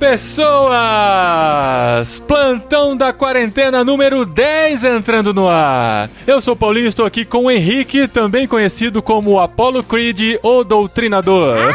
pessoas! Plantão da quarentena número 10 entrando no ar. Eu sou Paulinho, estou aqui com o Henrique, também conhecido como Apollo Creed, o Doutrinador.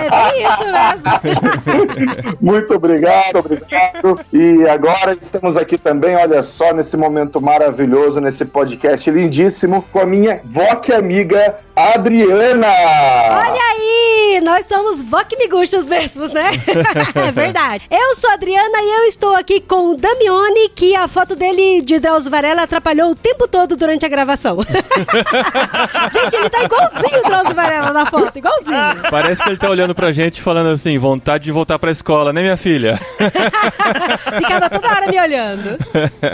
É bem isso mesmo. Muito obrigado, obrigado. E agora estamos aqui também, olha só, nesse momento maravilhoso, nesse podcast lindíssimo, com a minha VOC amiga Adriana. Olha aí, nós somos VOC Miguxos mesmos, né? é verdade. Eu sou a Adriana e eu estou aqui com o Damione, que a foto dele de Drauzio Varela atrapalhou o tempo todo durante a gravação. Gente, ele tá igualzinho o Drauzio Varela na foto, igualzinho. Parece que ele tá olhando pra gente falando assim, vontade de voltar pra escola, né, minha filha? Ficava toda hora me olhando.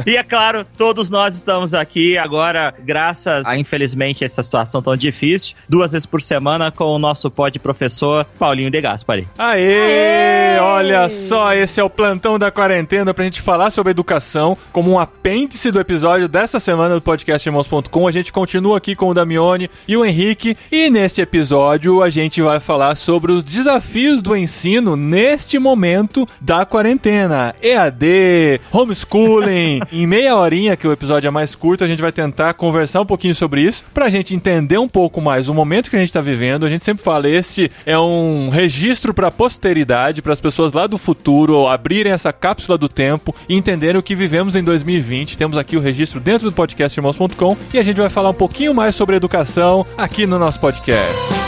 E é claro, todos nós estamos aqui agora, graças a, infelizmente, essa situação tão difícil, duas vezes por semana com o nosso pod professor Paulinho de Gaspari. Aê! Aê! Olha só, esse é o plantão da quarentena pra gente falar sobre educação como um apêndice do episódio dessa semana do podcast Irmãos.com. A gente continua aqui com o Damione e o Henrique e nesse episódio a gente vai falar sobre os desafios do ensino neste momento da quarentena. EAD, homeschooling. em meia horinha, que o episódio é mais curto, a gente vai tentar conversar um pouquinho sobre isso, pra gente entender um pouco mais o momento que a gente tá vivendo. A gente sempre fala, este é um registro pra posteridade, para as pessoas lá do futuro abrirem essa cápsula do tempo e entenderem o que vivemos em 2020. Temos aqui o registro dentro do podcast irmãos.com e a gente vai falar um pouquinho mais sobre educação aqui no nosso podcast.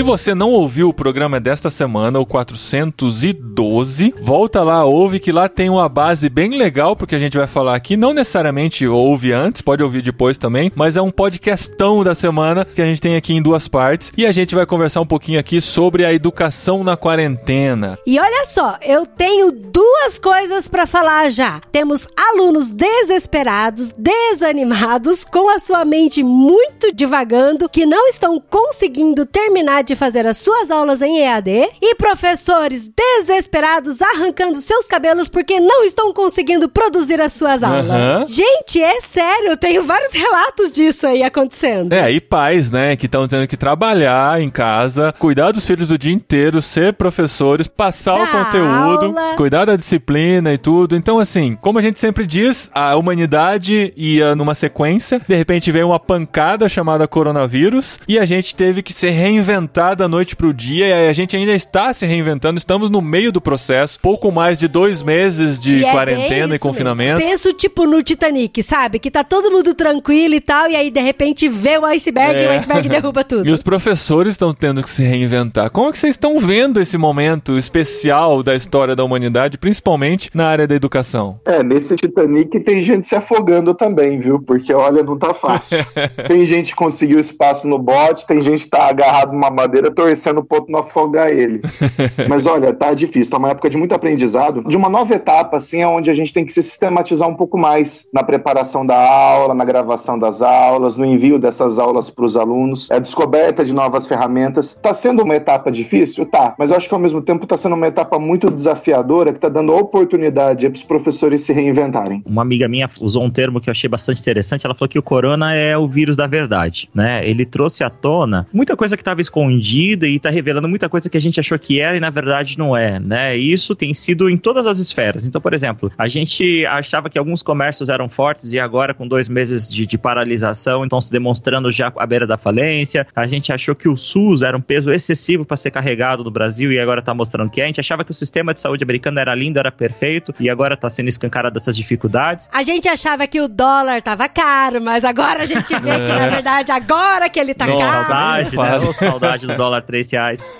Se você não ouviu o programa desta semana, o 412, volta lá, ouve que lá tem uma base bem legal porque a gente vai falar aqui. Não necessariamente ouve antes, pode ouvir depois também, mas é um podcastão da semana que a gente tem aqui em duas partes e a gente vai conversar um pouquinho aqui sobre a educação na quarentena. E olha só, eu tenho duas coisas para falar já. Temos alunos desesperados, desanimados, com a sua mente muito divagando, que não estão conseguindo terminar de fazer as suas aulas em EAD e professores desesperados arrancando seus cabelos porque não estão conseguindo produzir as suas aulas. Uhum. Gente, é sério, eu tenho vários relatos disso aí acontecendo. É, e pais, né, que estão tendo que trabalhar em casa, cuidar dos filhos o dia inteiro, ser professores, passar da o conteúdo, aula. cuidar da disciplina e tudo. Então, assim, como a gente sempre diz, a humanidade ia numa sequência, de repente veio uma pancada chamada coronavírus e a gente teve que se reinventar reinventar da noite pro dia e a gente ainda está se reinventando, estamos no meio do processo, pouco mais de dois meses de e é quarentena é e confinamento. Mesmo. Penso tipo no Titanic, sabe? Que tá todo mundo tranquilo e tal, e aí de repente vê o iceberg é. e o iceberg derruba tudo. E os professores estão tendo que se reinventar. Como é que vocês estão vendo esse momento especial da história da humanidade, principalmente na área da educação? É, nesse Titanic tem gente se afogando também, viu? Porque olha, não tá fácil. tem gente que conseguiu espaço no bote, tem gente que tá agarrado numa madeira torcendo o ponto não afogar ele. Mas olha, tá difícil, tá uma época de muito aprendizado, de uma nova etapa, assim, onde a gente tem que se sistematizar um pouco mais na preparação da aula, na gravação das aulas, no envio dessas aulas para os alunos, a é descoberta de novas ferramentas. Tá sendo uma etapa difícil? Tá, mas eu acho que ao mesmo tempo tá sendo uma etapa muito desafiadora que tá dando oportunidade para os professores se reinventarem. Uma amiga minha usou um termo que eu achei bastante interessante, ela falou que o corona é o vírus da verdade, né? Ele trouxe à tona muita coisa que estava escondida escondida e está revelando muita coisa que a gente achou que era e na verdade não é, né? Isso tem sido em todas as esferas. Então, por exemplo, a gente achava que alguns comércios eram fortes e agora com dois meses de, de paralisação, então se demonstrando já à beira da falência. A gente achou que o SUS era um peso excessivo para ser carregado no Brasil e agora está mostrando que é. A gente achava que o sistema de saúde americano era lindo, era perfeito e agora está sendo escancarado dessas dificuldades. A gente achava que o dólar estava caro, mas agora a gente vê que na verdade agora que ele está caro. Saudade, né? Saudade do dólar 3 reais.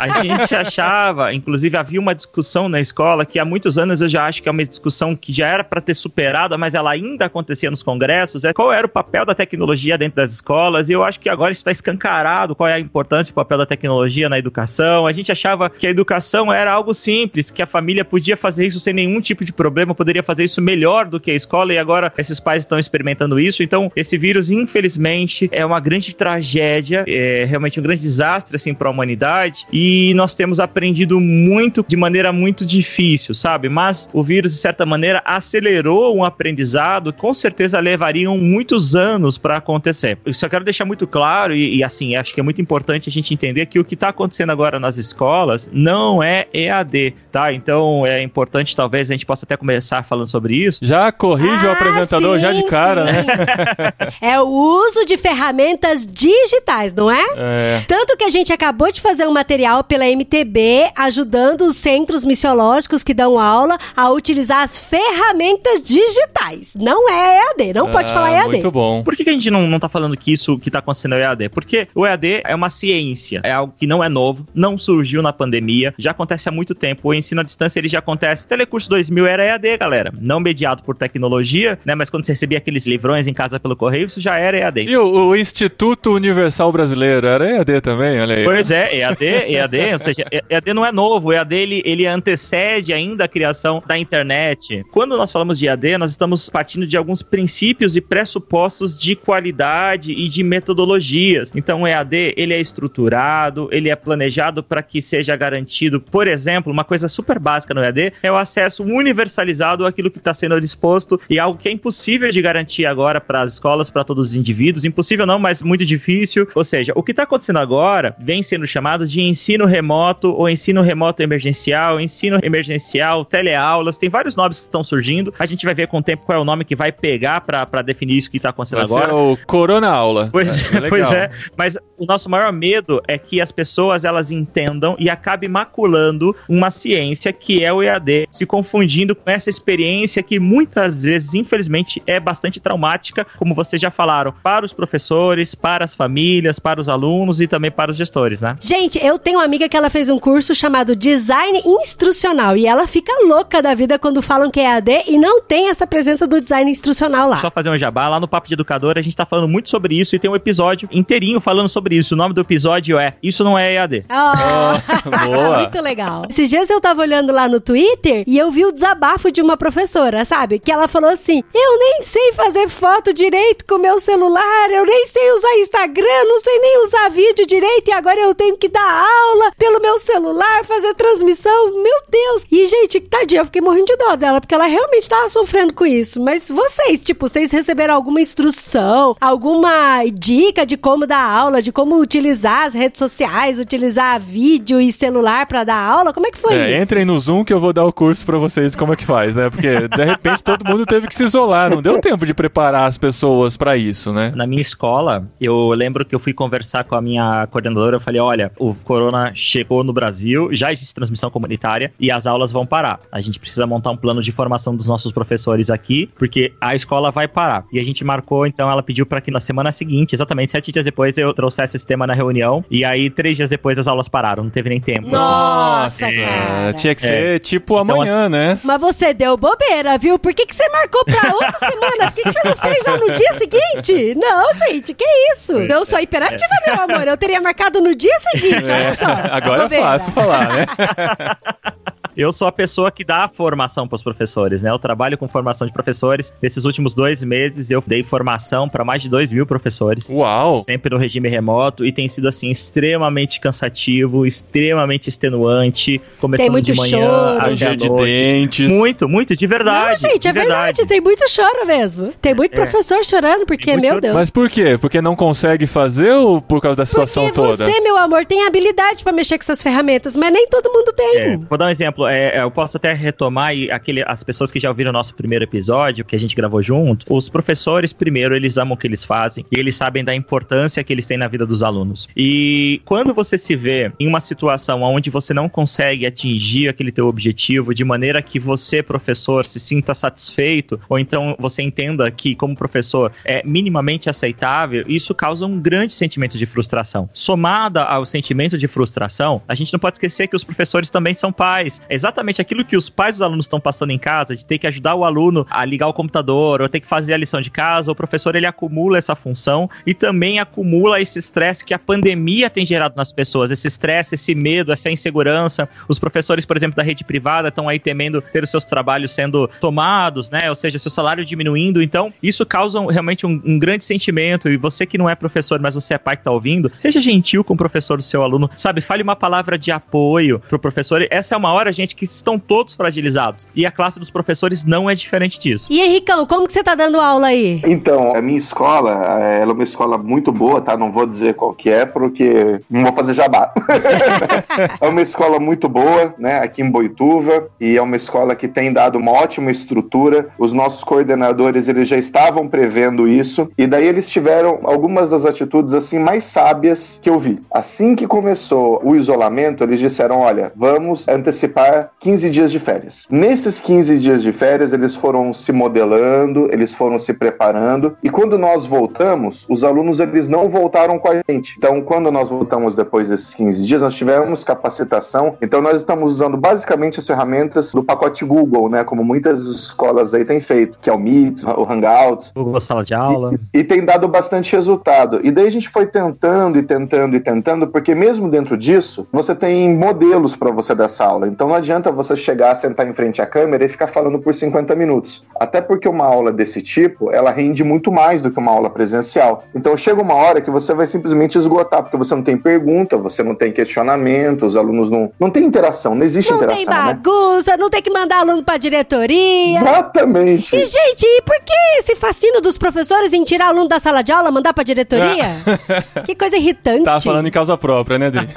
A gente achava, inclusive havia uma discussão na escola que há muitos anos eu já acho que é uma discussão que já era para ter superado, mas ela ainda acontecia nos congressos, é qual era o papel da tecnologia dentro das escolas, e eu acho que agora está escancarado qual é a importância e o papel da tecnologia na educação. A gente achava que a educação era algo simples, que a família podia fazer isso sem nenhum tipo de problema, poderia fazer isso melhor do que a escola, e agora esses pais estão experimentando isso. Então, esse vírus, infelizmente, é uma grande tragédia, é realmente um grande desastre desastre assim para a humanidade e nós temos aprendido muito de maneira muito difícil, sabe? Mas o vírus de certa maneira acelerou um aprendizado, com certeza levariam muitos anos para acontecer. Eu só quero deixar muito claro e, e, assim, acho que é muito importante a gente entender que o que está acontecendo agora nas escolas não é EAD, tá? Então é importante talvez a gente possa até começar falando sobre isso. Já corrige ah, o apresentador sim, já de cara, sim. né? é o uso de ferramentas digitais, não é? é? Tanto que a gente acabou de fazer um material pela MTB ajudando os centros missiológicos que dão aula a utilizar as ferramentas digitais. Não é EAD, não ah, pode falar EAD. Muito bom. Por que a gente não, não tá falando que isso que tá acontecendo é EAD? Porque o EAD é uma ciência, é algo que não é novo, não surgiu na pandemia, já acontece há muito tempo. O ensino à distância ele já acontece. Telecurso 2000 era EAD, galera. Não mediado por tecnologia, né? Mas quando você recebia aqueles livrões em casa pelo correio, isso já era EAD. E o, o Instituto Universal Brasileiro era EAD também, olha aí. Pois é, EAD, EAD, ou seja, EAD não é novo, EAD ele, ele antecede ainda a criação da internet. Quando nós falamos de EAD, nós estamos partindo de alguns princípios e pressupostos de qualidade e de metodologias. Então, o EAD, ele é estruturado, ele é planejado para que seja garantido, por exemplo, uma coisa super básica no EAD é o acesso universalizado àquilo que está sendo disposto e algo que é impossível de garantir agora para as escolas, para todos os indivíduos. Impossível não, mas muito difícil. Ou seja, o que está acontecendo agora vem sendo chamado de ensino remoto ou ensino remoto emergencial, ensino emergencial, teleaulas. Tem vários nomes que estão surgindo. A gente vai ver com o tempo qual é o nome que vai pegar para definir isso que está acontecendo vai agora. o Corona Aula. Pois é, é pois é. Mas o nosso maior medo é que as pessoas elas entendam e acabem maculando uma ciência que é o EAD, se confundindo com essa experiência que muitas vezes, infelizmente, é bastante traumática, como vocês já falaram, para os professores, para as famílias, para os alunos e também para os gestores, né? Gente, eu tenho uma amiga que ela fez um curso chamado Design Instrucional e ela fica louca da vida quando falam que é EAD e não tem essa presença do design instrucional lá. Só fazer um jabá, lá no Papo de Educador a gente tá falando muito sobre isso e tem um episódio inteirinho falando sobre isso. O nome do episódio é Isso Não É EAD. Oh, oh boa. muito legal. Esses dias eu tava olhando lá no Twitter e eu vi o desabafo de uma professora, sabe? Que ela falou assim: Eu nem sei fazer foto direito com meu celular, eu nem sei usar Instagram, não sei nem usar vídeo direito e agora eu tenho que dar aula pelo meu celular, fazer transmissão. Meu Deus! E, gente, tadinha, eu fiquei morrendo de dó dela, porque ela realmente tava sofrendo com isso. Mas vocês, tipo, vocês receberam alguma instrução, alguma dica de como dar aula, de como utilizar as redes sociais, utilizar vídeo e celular para dar aula? Como é que foi é, isso? Entrem no Zoom que eu vou dar o curso para vocês como é que faz, né? Porque de repente todo mundo teve que se isolar, não deu tempo de preparar as pessoas para isso, né? Na minha escola, eu lembro que eu fui conversar com a minha coordenadora, eu falei: "Olha, o corona chegou no Brasil, já existe transmissão comunitária e as aulas vão parar. A gente precisa montar um plano de formação dos nossos professores aqui, porque a escola vai parar". E a gente marcou, então ela pediu para que na semana seguinte, exatamente sete dias depois, eu trouxesse esse tema na reunião e aí três dias depois as aulas pararam, não teve nem tempo. Nossa, assim. cara. Tinha que ser é. tipo amanhã, então, né? Mas você deu bobeira, viu? Por que, que você marcou pra outra semana? Por que, que você não fez já no dia seguinte? Não, gente, que isso? Eu sou imperativa, meu amor. Eu teria marcado no dia seguinte, olha só. Agora é fácil falar, né? Eu sou a pessoa que dá a formação para os professores, né? Eu trabalho com formação de professores. Nesses últimos dois meses, eu dei formação para mais de dois mil professores. Uau! Sempre no regime remoto e tem sido, assim, extremamente cansativo, extremamente extenuante. Começando tem muito de manhã, choro. até de dentes. Muito, muito, de verdade. Não, gente, é verdade. verdade. Tem muito choro mesmo. Tem muito é. professor chorando, porque, meu choro. Deus. Mas por quê? Porque não consegue fazer ou por causa da situação porque toda? Você, meu amor, tem habilidade para mexer com essas ferramentas, mas nem todo mundo tem. É. Vou dar um exemplo é, é, eu posso até retomar e aquele, as pessoas que já ouviram o nosso primeiro episódio, que a gente gravou junto, os professores, primeiro, eles amam o que eles fazem e eles sabem da importância que eles têm na vida dos alunos. E quando você se vê em uma situação onde você não consegue atingir aquele teu objetivo de maneira que você, professor, se sinta satisfeito, ou então você entenda que, como professor, é minimamente aceitável, isso causa um grande sentimento de frustração. Somada ao sentimento de frustração, a gente não pode esquecer que os professores também são pais, exatamente aquilo que os pais dos alunos estão passando em casa, de ter que ajudar o aluno a ligar o computador, ou ter que fazer a lição de casa, o professor ele acumula essa função e também acumula esse estresse que a pandemia tem gerado nas pessoas, esse estresse, esse medo, essa insegurança. Os professores, por exemplo, da rede privada estão aí temendo ter os seus trabalhos sendo tomados, né? Ou seja, seu salário diminuindo. Então, isso causa realmente um, um grande sentimento. E você que não é professor, mas você é pai que está ouvindo, seja gentil com o professor do seu aluno, sabe? Fale uma palavra de apoio pro professor. Essa é uma hora, gente, que estão todos fragilizados. E a classe dos professores não é diferente disso. E Henricão, como que você tá dando aula aí? Então, a minha escola, ela é uma escola muito boa, tá? Não vou dizer qual que é, porque não vou fazer jabá. é uma escola muito boa, né? Aqui em Boituva, e é uma escola que tem dado uma ótima estrutura. Os nossos coordenadores, eles já estavam prevendo isso, e daí eles tiveram algumas das atitudes, assim, mais sábias que eu vi. Assim que começou o isolamento, eles disseram, olha, vamos antecipar 15 dias de férias. Nesses 15 dias de férias, eles foram se modelando, eles foram se preparando, e quando nós voltamos, os alunos, eles não voltaram com a gente. Então, quando nós voltamos depois desses 15 dias, nós tivemos capacitação, então nós estamos usando basicamente as ferramentas do pacote Google, né, como muitas escolas aí têm feito, que é o Meet, o Hangouts. Google Sala de Aula. E, e tem dado bastante resultado. E daí a gente foi tentando e tentando e tentando, porque mesmo dentro disso, você tem modelos para você dessa aula. Então não adianta você chegar, sentar em frente à câmera e ficar falando por 50 minutos. Até porque uma aula desse tipo, ela rende muito mais do que uma aula presencial. Então chega uma hora que você vai simplesmente esgotar, porque você não tem pergunta, você não tem questionamento, os alunos não, não tem interação, não existe não interação. Não tem bagunça, né? não tem que mandar aluno pra diretoria. Exatamente. E, gente, e por que esse fascínio dos professores em tirar aluno da sala de aula, mandar pra diretoria? que coisa irritante. Tá falando em causa própria, né, Dri?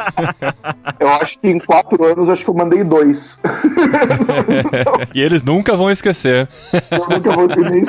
eu acho que em quatro anos, acho que eu mandei dois. e eles nunca vão esquecer. Eu nunca vou ter nem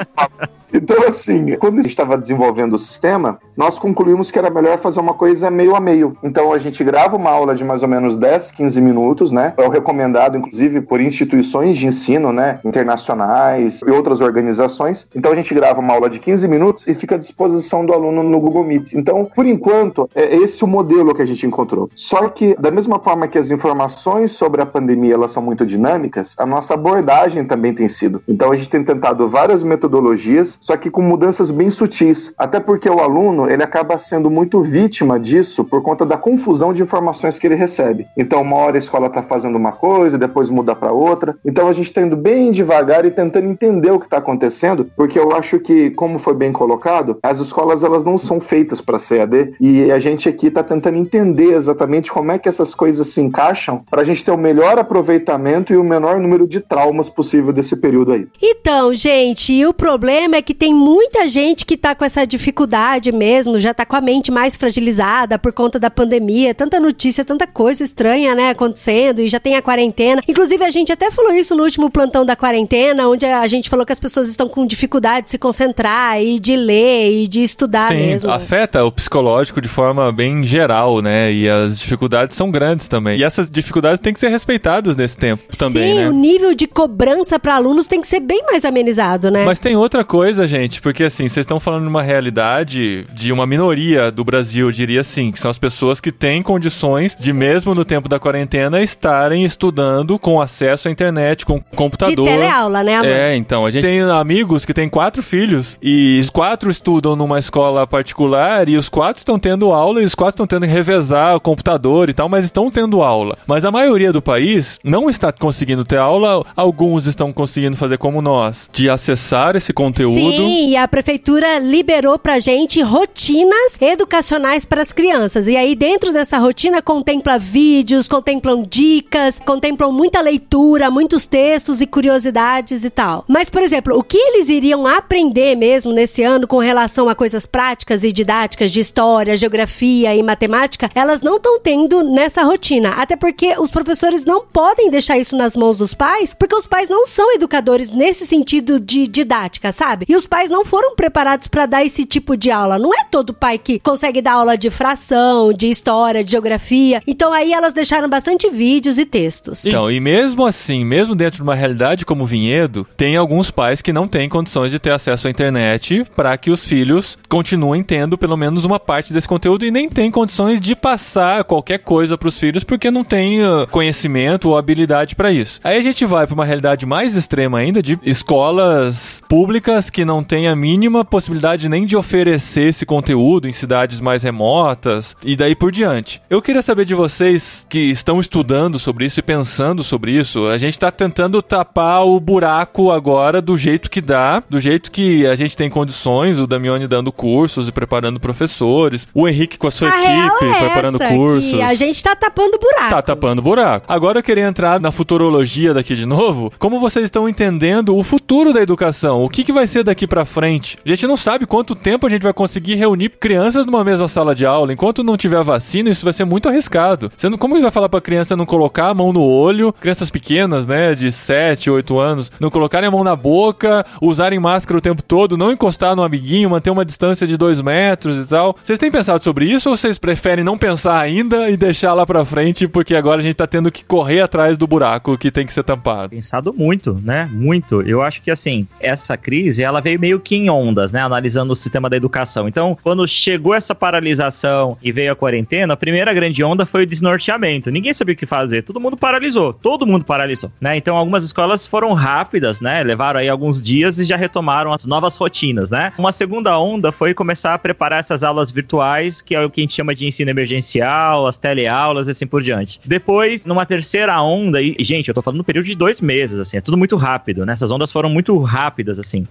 então, assim, quando a gente estava desenvolvendo o sistema, nós concluímos que era melhor fazer uma coisa meio a meio. Então, a gente grava uma aula de mais ou menos 10, 15 minutos, né? É o recomendado, inclusive, por instituições de ensino, né? Internacionais e outras organizações. Então, a gente grava uma aula de 15 minutos e fica à disposição do aluno no Google Meet. Então, por enquanto, é esse o modelo que a gente encontrou. Só que, da mesma forma que as informações sobre a pandemia elas são muito dinâmicas, a nossa abordagem também tem sido. Então, a gente tem tentado várias metodologias só que com mudanças bem sutis. Até porque o aluno ele acaba sendo muito vítima disso por conta da confusão de informações que ele recebe. Então, uma hora a escola está fazendo uma coisa, depois muda para outra. Então, a gente está indo bem devagar e tentando entender o que está acontecendo, porque eu acho que, como foi bem colocado, as escolas elas não são feitas para CAD e a gente aqui está tentando entender exatamente como é que essas coisas se encaixam para a gente ter o melhor aproveitamento e o menor número de traumas possível desse período aí. Então, gente, o problema é que tem muita gente que tá com essa dificuldade mesmo, já tá com a mente mais fragilizada por conta da pandemia, tanta notícia, tanta coisa estranha, né, acontecendo, e já tem a quarentena. Inclusive, a gente até falou isso no último plantão da quarentena, onde a gente falou que as pessoas estão com dificuldade de se concentrar e de ler e de estudar Sim, mesmo. afeta o psicológico de forma bem geral, né, e as dificuldades são grandes também. E essas dificuldades têm que ser respeitadas nesse tempo também, Sim, né? o nível de cobrança para alunos tem que ser bem mais amenizado, né? Mas tem outra coisa, gente, porque assim, vocês estão falando de uma realidade de uma minoria do Brasil, eu diria assim, que são as pessoas que têm condições de, mesmo no tempo da quarentena, estarem estudando com acesso à internet, com computador. De teleaula, né, amor? É, então, a gente tem amigos que têm quatro filhos e os quatro estudam numa escola particular e os quatro estão tendo aula e os quatro estão tendo que revezar o computador e tal, mas estão tendo aula. Mas a maioria do país não está conseguindo ter aula, alguns estão conseguindo fazer como nós, de acessar esse conteúdo. Sim, e a prefeitura liberou pra gente rotinas educacionais para as crianças. E aí, dentro dessa rotina, contempla vídeos, contemplam dicas, contemplam muita leitura, muitos textos e curiosidades e tal. Mas, por exemplo, o que eles iriam aprender mesmo nesse ano com relação a coisas práticas e didáticas de história, geografia e matemática, elas não estão tendo nessa rotina. Até porque os professores não podem deixar isso nas mãos dos pais, porque os pais não são educadores nesse sentido de didática, sabe? E e os pais não foram preparados para dar esse tipo de aula. Não é todo pai que consegue dar aula de fração, de história, de geografia. Então aí elas deixaram bastante vídeos e textos. Então, e mesmo assim, mesmo dentro de uma realidade como Vinhedo, tem alguns pais que não têm condições de ter acesso à internet para que os filhos continuem tendo pelo menos uma parte desse conteúdo e nem tem condições de passar qualquer coisa para os filhos porque não tem uh, conhecimento ou habilidade para isso. Aí a gente vai para uma realidade mais extrema ainda de escolas públicas que não têm a mínima possibilidade nem de oferecer esse conteúdo em cidades mais remotas e daí por diante. Eu queria saber de vocês que estão estudando sobre isso e pensando sobre isso. A gente está tentando tapar o buraco agora do jeito que dá, do jeito que a gente tem condições, o Damione dando cursos e preparando professores, o Henrique com a sua A equipe é preparando cursos. a gente tá tapando buraco. Tá tapando buraco. Agora eu queria entrar na futurologia daqui de novo. Como vocês estão entendendo o futuro da educação? O que, que vai ser daqui pra frente? A gente não sabe quanto tempo a gente vai conseguir reunir crianças numa mesma sala de aula. Enquanto não tiver vacina, isso vai ser muito arriscado. Não, como você vai falar pra criança não colocar a mão no olho? Crianças pequenas, né, de 7, 8 anos, não colocarem a mão na boca, usarem máscara o tempo todo, não encostar no amiguinho, manter uma distância de 2 metros e tal. Vocês têm pensado sobre isso ou vocês preferem não pensar ainda e deixar lá pra frente porque agora a gente tá tendo que correr atrás do buraco que tem que ser tampado? Pensado muito, né? Muito. Eu acho que assim, essa crise, ela veio meio que em ondas, né? Analisando o sistema da educação. Então, quando chegou essa paralisação e veio a quarentena, a primeira grande onda foi o desnorteamento. Ninguém sabia o que fazer. Todo mundo paralisou. Todo mundo paralisou, né? Então, algumas escolas foram rápidas, né? Levaram aí alguns dias e já retomaram as novas rotinas, né? Uma segunda onda foi começar a preparar essas aulas virtuais, que é o que a gente chama de ensino emergencial, as teleaulas e assim por diante. Depois, numa terceira onda, e, gente, eu tô falando no período de dois meses, assim, é tudo muito rápido, né? Essas ondas foram muito rápidas, assim.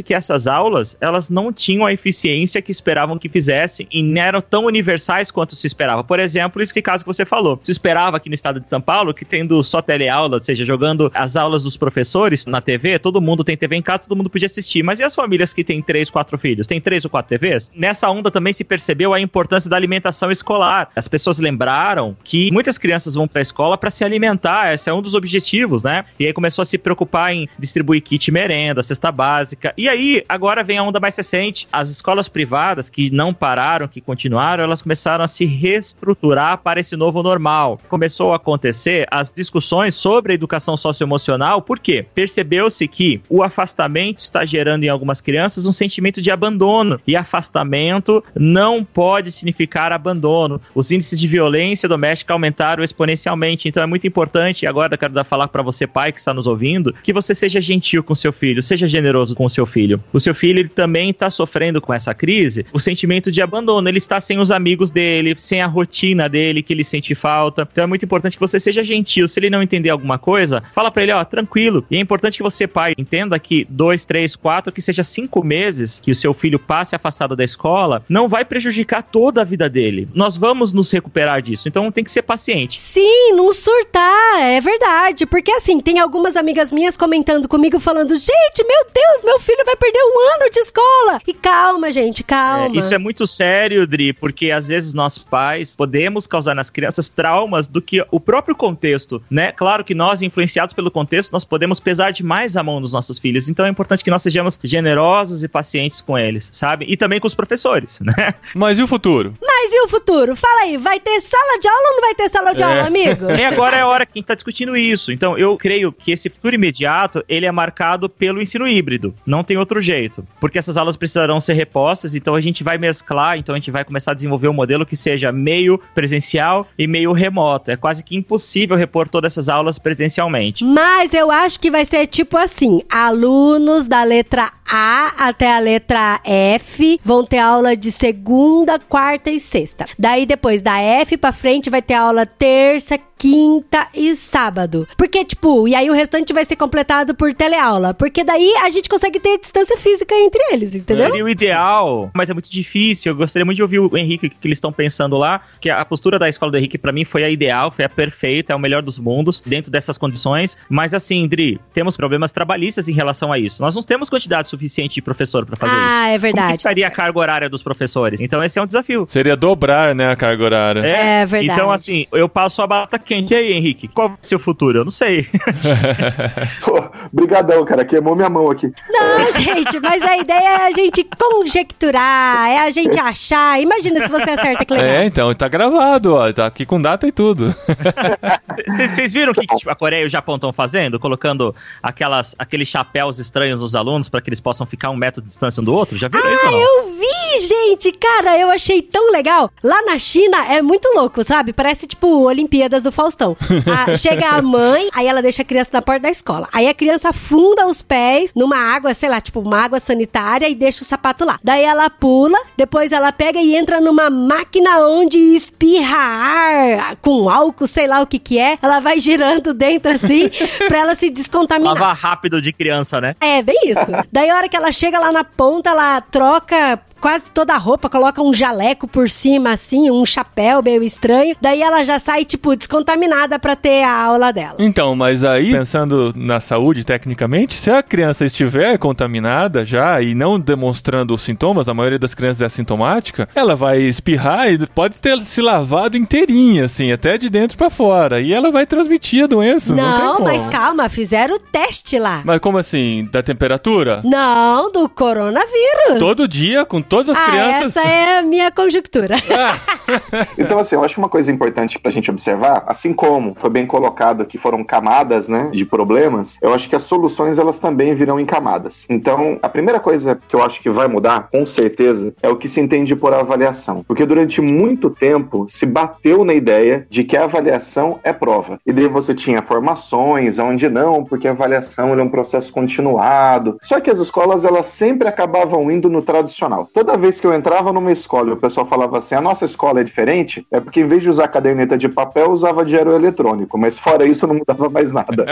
Que essas aulas, elas não tinham a eficiência que esperavam que fizessem e não eram tão universais quanto se esperava. Por exemplo, esse caso que você falou. Se esperava aqui no estado de São Paulo que tendo só teleaula, ou seja, jogando as aulas dos professores na TV, todo mundo tem TV em casa, todo mundo podia assistir. Mas e as famílias que têm três, quatro filhos? Tem três ou quatro TVs? Nessa onda também se percebeu a importância da alimentação escolar. As pessoas lembraram que muitas crianças vão para a escola para se alimentar, esse é um dos objetivos, né? E aí começou a se preocupar em distribuir kit merenda, cesta básica. E aí, agora vem a onda mais recente. As escolas privadas que não pararam, que continuaram, elas começaram a se reestruturar para esse novo normal. Começou a acontecer as discussões sobre a educação socioemocional, por quê? Percebeu-se que o afastamento está gerando em algumas crianças um sentimento de abandono. E afastamento não pode significar abandono. Os índices de violência doméstica aumentaram exponencialmente. Então é muito importante, e agora eu quero dar falar para você, pai que está nos ouvindo, que você seja gentil com seu filho, seja generoso com seu filho. O seu filho ele também está sofrendo com essa crise o sentimento de abandono. Ele está sem os amigos dele, sem a rotina dele, que ele sente falta. Então é muito importante que você seja gentil. Se ele não entender alguma coisa, fala para ele, ó, tranquilo. E é importante que você, pai, entenda que dois, três, quatro, que seja cinco meses que o seu filho passe afastado da escola, não vai prejudicar toda a vida dele. Nós vamos nos recuperar disso. Então tem que ser paciente. Sim, não surtar, é verdade. Porque assim, tem algumas amigas minhas comentando comigo, falando: gente, meu Deus, meu filho vai perder um ano de escola. E calma, gente, calma. É, isso é muito sério, Dri, porque às vezes nós pais podemos causar nas crianças traumas do que o próprio contexto, né? Claro que nós, influenciados pelo contexto, nós podemos pesar demais a mão dos nossos filhos. Então é importante que nós sejamos generosos e pacientes com eles, sabe? E também com os professores, né? Mas e o futuro? Mas e o futuro? Fala aí, vai ter sala de aula ou não vai ter sala de É. aula, amigo? E agora é a hora que a gente tá discutindo isso. Então, eu creio que esse futuro imediato, ele é marcado pelo ensino híbrido. Não tem outro jeito. Porque essas aulas precisarão ser repostas, então a gente vai mesclar, então a gente vai começar a desenvolver um modelo que seja meio presencial e meio remoto. É quase que impossível repor todas essas aulas presencialmente. Mas eu acho que vai ser tipo assim: alunos da letra A até a letra F vão ter aula de segunda, quarta e sexta. Daí depois da F pra frente vai ter aula terça, quinta e sábado. Porque, tipo, e aí o restante vai ser completado por teleaula. Porque daí a gente consegue ter distância física entre eles, entendeu? Seria o ideal, mas é muito difícil. Eu gostaria muito de ouvir o Henrique, o que eles estão pensando lá. Que a postura da escola do Henrique, pra mim, foi a ideal, foi a perfeita, é o melhor dos mundos, dentro dessas condições. Mas assim, Dri, temos problemas trabalhistas em relação a isso. Nós não temos quantidade suficiente de professor pra fazer isso. Ah, é Como que verdade. estaria a carga horária dos professores? Então, esse é um desafio. Seria dobrar, né, a carga horária. É verdade. Então, assim, eu passo a bata quente. E aí, Henrique, qual vai ser o futuro? Eu não sei. Pô, brigadão, cara. Queimou minha mão aqui. Não, gente, mas a ideia é a gente conjecturar, é a gente achar. Imagina se você acerta, que legal. É, então, tá gravado, ó. Tá aqui com data e tudo. Vocês viram o que tipo, a Coreia e o Japão estão fazendo? Colocando aquelas, aqueles chapéus estranhos nos alunos para que eles possam ficar um metro de distância um do outro? Já viram isso ou Ah, eu vi, gente! Cara, eu achei tão legal. Lá na China é muito louco, sabe? Parece tipo Olimpíadas do Faustão. Ah, chega a mãe, aí ela deixa a criança na porta da escola. Aí a criança afunda os pés numa água, sei lá, tipo uma água sanitária e deixa o sapato lá. Daí ela pula, depois ela pega e entra numa máquina onde espirra ar com álcool, sei lá o que que é. Ela vai girando dentro assim pra ela se descontaminar. Lavar rápido de criança, né? É, bem isso. Daí a hora que ela chega lá na ponta, ela troca quase toda a roupa, coloca um jaleco por cima, assim, um chapéu meio estranho. Daí ela já sai, tipo, descontaminada pra ter a aula dela. Então, mas aí, pensando na saúde tecnicamente, se a criança estiver contaminada já e não demonstrando os sintomas, a maioria das crianças é assintomática, ela vai espirrar e pode ter se lavado inteirinha, assim, até de dentro pra fora. E ela vai transmitir a doença. Não, Não, mas calma, fizeram o teste lá. Mas como assim? Da temperatura? Não, do coronavírus. Todo dia, com todas as ah, crianças. essa é a minha conjectura. Então, assim, eu acho uma coisa importante pra gente observar, assim como foi bem colocado que foram camadas, né, de problemas, eu acho que as soluções elas também virão em camadas. Então, a primeira coisa que eu acho que vai mudar, com certeza, é o que se entende por avaliação. Porque durante muito tempo se bateu na ideia de que a avaliação é prova. E daí você tinha formações, onde não, porque a avaliação é um processo continuado. Só que as escolas, elas sempre acabavam indo no tradicional. Toda vez que eu entrava numa escola e o pessoal falava assim, a nossa escola é diferente, é porque em vez de usar caderneta de papel, usava dinheiro eletrônico. Mas fora isso, não mudava mais nada.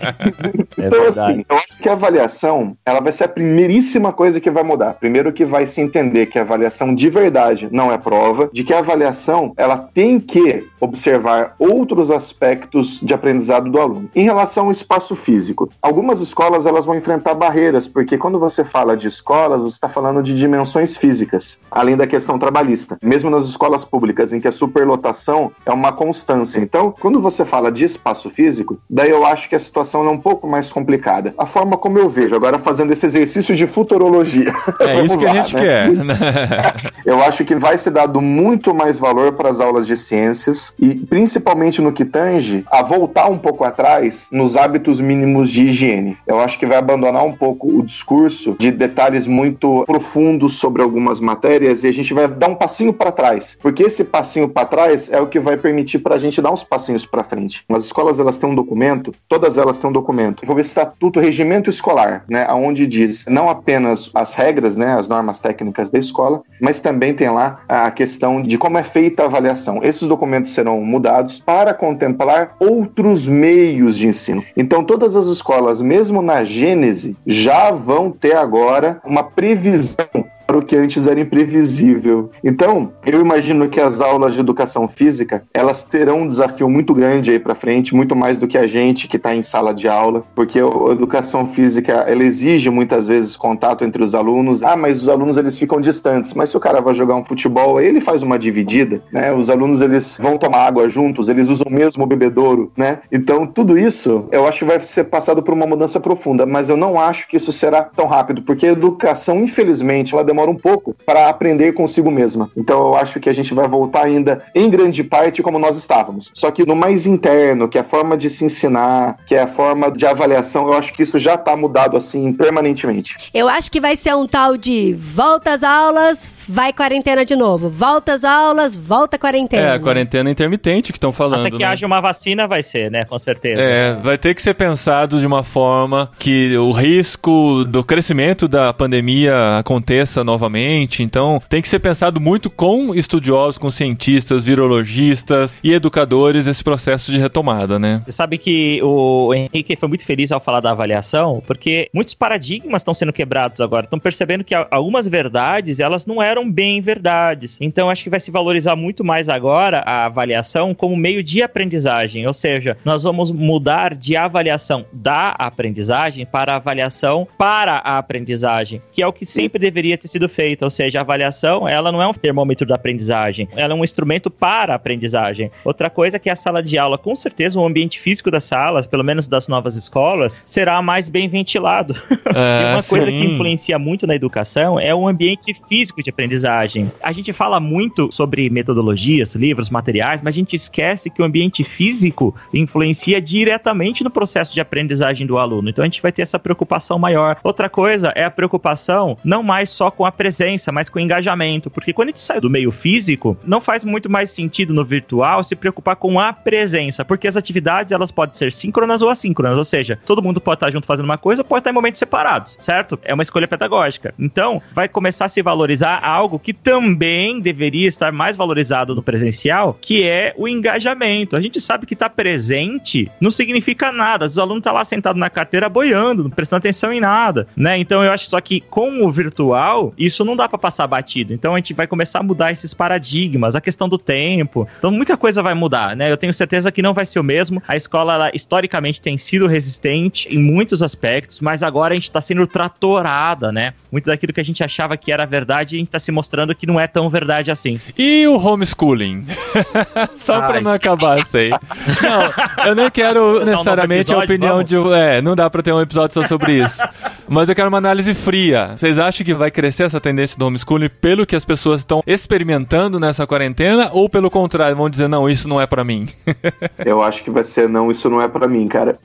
então, verdade. assim, eu acho que a avaliação, ela vai ser a primeiríssima coisa que vai mudar. Primeiro que vai se entender que a avaliação de verdade não é prova, de que a avaliação, ela tem que observar outros aspectos de aprendizado do aluno. Em relação ao espaço físico, algumas escolas, elas vão enfrentar barreiras, porque quando você fala de escolas, você está falando de dimensões físicas, além da questão trabalhista. Mesmo nas escolas públicas, em que a superlotação é uma constância. Então, quando você fala de espaço físico, daí eu acho que a situação é um pouco mais complicada. A forma como eu vejo, agora fazendo esse exercício de futurologia. É isso que a lá, gente né? quer. Eu acho que vai ser dado muito mais valor para as aulas de ciências e principalmente no que tange a voltar um pouco atrás nos hábitos mínimos de higiene. Eu acho que vai abandonar um pouco o discurso de detalhes muito profundos sobre algumas matérias e a gente vai dar um passinho para trás, porque esse passinho para trás é o que vai permitir para a gente dar uns passinhos para frente. As escolas elas têm um documento, todas elas têm um documento, o Estatuto Regimento Escolar, né, aonde diz não apenas as regras, né, as normas técnicas da escola, mas também tem lá a questão de como é feita a avaliação. Esses documentos serão mudados para contemplar outros meios de ensino. Então, todas as escolas, mesmo na gênese, já vão ter agora uma previsão o que antes era imprevisível. Então, eu imagino que as aulas de educação física, elas terão um desafio muito grande aí para frente, muito mais do que a gente que está em sala de aula, porque a educação física, ela exige muitas vezes contato entre os alunos. Ah, mas os alunos eles ficam distantes. Mas se o cara vai jogar um futebol, ele faz uma dividida, né? Os alunos eles vão tomar água juntos, eles usam o mesmo bebedouro, né? Então, tudo isso, eu acho que vai ser passado por uma mudança profunda, mas eu não acho que isso será tão rápido, porque a educação, infelizmente, ela demora um pouco para aprender consigo mesma. Então eu acho que a gente vai voltar ainda em grande parte como nós estávamos. Só que no mais interno, que é a forma de se ensinar, que é a forma de avaliação, eu acho que isso já está mudado assim permanentemente. Eu acho que vai ser um tal de volta às aulas, vai quarentena de novo. Volta às aulas, volta quarentena. É, a quarentena intermitente que estão falando. Até que né? haja uma vacina vai ser, né? Com certeza. É, vai ter que ser pensado de uma forma que o risco do crescimento da pandemia aconteça novamente. Então, tem que ser pensado muito com estudiosos, com cientistas, virologistas e educadores esse processo de retomada, né? Você sabe que o Henrique foi muito feliz ao falar da avaliação, porque muitos paradigmas estão sendo quebrados agora. Estão percebendo que algumas verdades, elas não eram bem verdades. Então, acho que vai se valorizar muito mais agora a avaliação como meio de aprendizagem. Ou seja, nós vamos mudar de avaliação da aprendizagem para avaliação para a aprendizagem, que é o que sempre deveria ter sido sido feita, ou seja, a avaliação, ela não é um termômetro da aprendizagem, ela é um instrumento para a aprendizagem. Outra coisa é que a sala de aula, com certeza, o ambiente físico das salas, pelo menos das novas escolas, será mais bem ventilado. É, e uma sim. coisa que influencia muito na educação é o ambiente físico de aprendizagem. A gente fala muito sobre metodologias, livros, materiais, mas a gente esquece que o ambiente físico influencia diretamente no processo de aprendizagem do aluno. Então a gente vai ter essa preocupação maior. Outra coisa é a preocupação não mais só com a presença, mas com o engajamento, porque quando a gente sai do meio físico, não faz muito mais sentido no virtual se preocupar com a presença, porque as atividades elas podem ser síncronas ou assíncronas, ou seja, todo mundo pode estar junto fazendo uma coisa, pode estar em momentos separados, certo? É uma escolha pedagógica. Então, vai começar a se valorizar algo que também deveria estar mais valorizado no presencial, que é o engajamento. A gente sabe que estar presente não significa nada. Os alunos estão tá lá sentado na carteira boiando, não prestando atenção em nada, né? Então eu acho só que com o virtual, isso não dá para passar batido. Então a gente vai começar a mudar esses paradigmas, a questão do tempo. Então muita coisa vai mudar, né? Eu tenho certeza que não vai ser o mesmo. A escola, ela, historicamente, tem sido resistente em muitos aspectos, mas agora a gente está sendo tratorada, né? Muito daquilo que a gente achava que era verdade, a gente está se mostrando que não é tão verdade assim. E o homeschooling? Só para não acabar isso aí. Não, eu não quero necessariamente a opinião vamos? de. É, não dá para ter um episódio só sobre isso. Mas eu quero uma análise fria. Vocês acham que vai crescer essa tendência do homeschooling pelo que as pessoas estão experimentando nessa quarentena? Ou pelo contrário, vão dizer, não, isso não é para mim? eu acho que vai ser, não, isso não é para mim, cara.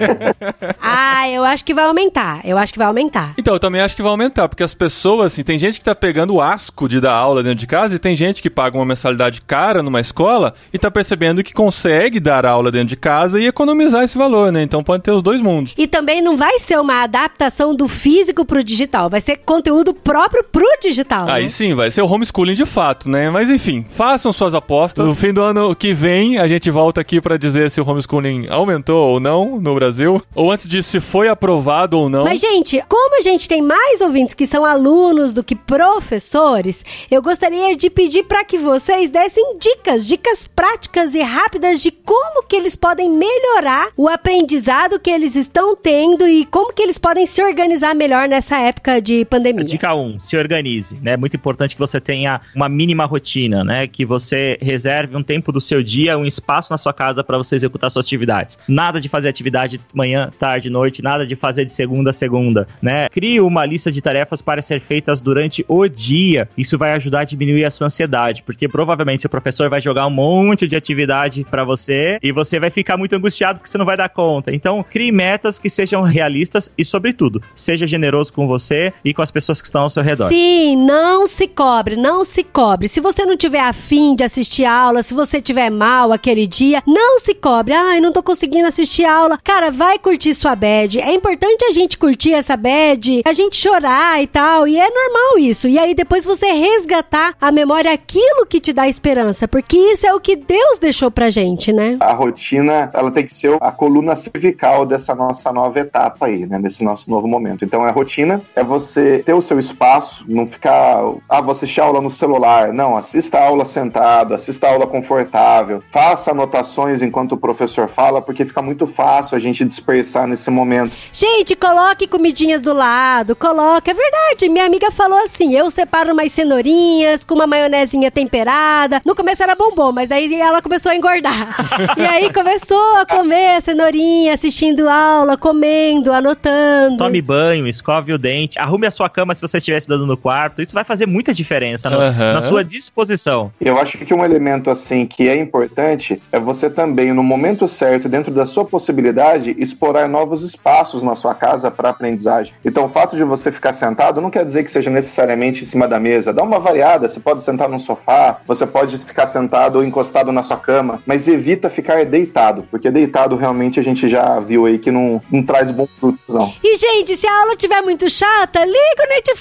ah, eu acho que vai aumentar. Eu acho que vai aumentar. Então, eu também acho que vai aumentar, porque as pessoas, assim, tem gente que tá pegando o asco de dar aula dentro de casa e tem gente que paga uma mensalidade cara numa escola e tá percebendo que consegue dar aula dentro de casa e economizar esse valor, né? Então pode ter os dois mundos. E também não vai ser uma adaptação do físico pro digital, vai ser conteúdo próprio pro digital. Aí né? sim, vai ser o homeschooling de fato, né? Mas enfim, façam suas apostas. No fim do ano que vem, a gente volta aqui para dizer se o homeschooling aumentou ou não no Brasil, ou antes disso, se foi aprovado ou não. Mas, gente, como a gente tem mais ouvintes que são alunos do que professores, eu gostaria de pedir para que vocês dessem dicas, dicas práticas e rápidas de como que eles podem melhorar o aprendizado que eles estão tendo e como que eles podem se organizar melhor nessa época de pandemia. Dica 1, um, se organize, né? É muito importante que você tenha uma mínima rotina, né? Que você reserve um tempo do seu dia, um espaço na sua casa para você executar suas atividades. Nada de fazer atividade manhã, tarde, noite, nada de fazer de segunda a segunda, né? Crie uma lista de tarefas para ser feitas durante o dia. Isso vai ajudar a diminuir a sua ansiedade, porque provavelmente seu professor vai jogar um monte de atividade para você e você vai ficar muito angustiado porque você não vai dar conta. Então, crie metas que sejam realistas e, sobretudo, seja generoso com você e com as pessoas que estão ao seu redor. Sim, não se cobre, não se cobre. Se você não tiver afim de assistir aula, se você tiver mal aquele dia, não se cobre. Ai, não tô conseguindo assistir aula. Cara, vai curtir sua bad. É importante a gente curtir essa bad, a gente chorar e tal, e é normal isso. E aí depois você resgatar a memória aquilo que te dá esperança, porque isso é o que Deus deixou pra gente, né? A rotina, ela tem que ser a coluna cervical dessa nossa nova etapa aí, né? Nesse nosso novo momento. Então, a rotina é você ter o seu espaço, não ficar, ah, vou assistir aula no celular. Não, assista a aula sentado, assista a aula confortável, faça anotações enquanto o professor fala, porque fica muito fácil a gente dispersar nesse momento. Gente, coloque comidinhas do lado, coloque. É verdade, minha amiga falou assim: eu separo umas cenourinhas com uma maionezinha temperada. No começo era bombom, mas daí ela começou a engordar. e aí começou a comer a cenourinha, assistindo aula, comendo, anotando. Tome banho, escove o dente, arrume a sua cama se você estiver estudando no quarto. Isso vai fazer muita diferença no, uhum. na sua disposição. Eu acho que um elemento assim que é importante é você também, no momento certo, dentro da sua possibilidade, explorar novos espaços na sua casa para aprendizagem. Então, o fato de você ficar sentado não quer dizer que seja necessariamente em cima da mesa. Dá uma variada, você pode sentar num sofá, você pode ficar sentado ou encostado na sua cama, mas evita ficar deitado, porque deitado realmente a gente já viu aí que não, não traz bons frutos, não. E, gente, se a aula tiver muito chata, liga o Netflix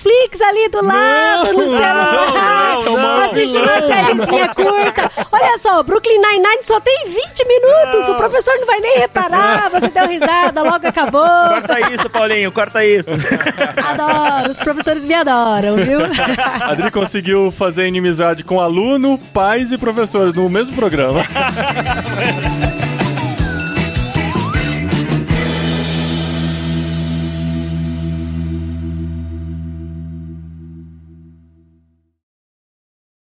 ali do lado, não, no celular. Não, não, assiste uma sériezinha curta. Olha só, Brooklyn Nine-Nine só tem 20 minutos, o professor não vai nem reparar, você deu risada, logo acabou. Corta isso, Paulinho, corta isso. Adoro, os professores me adoram, viu? Adri conseguiu fazer inimizade com aluno, pais e professores no mesmo programa.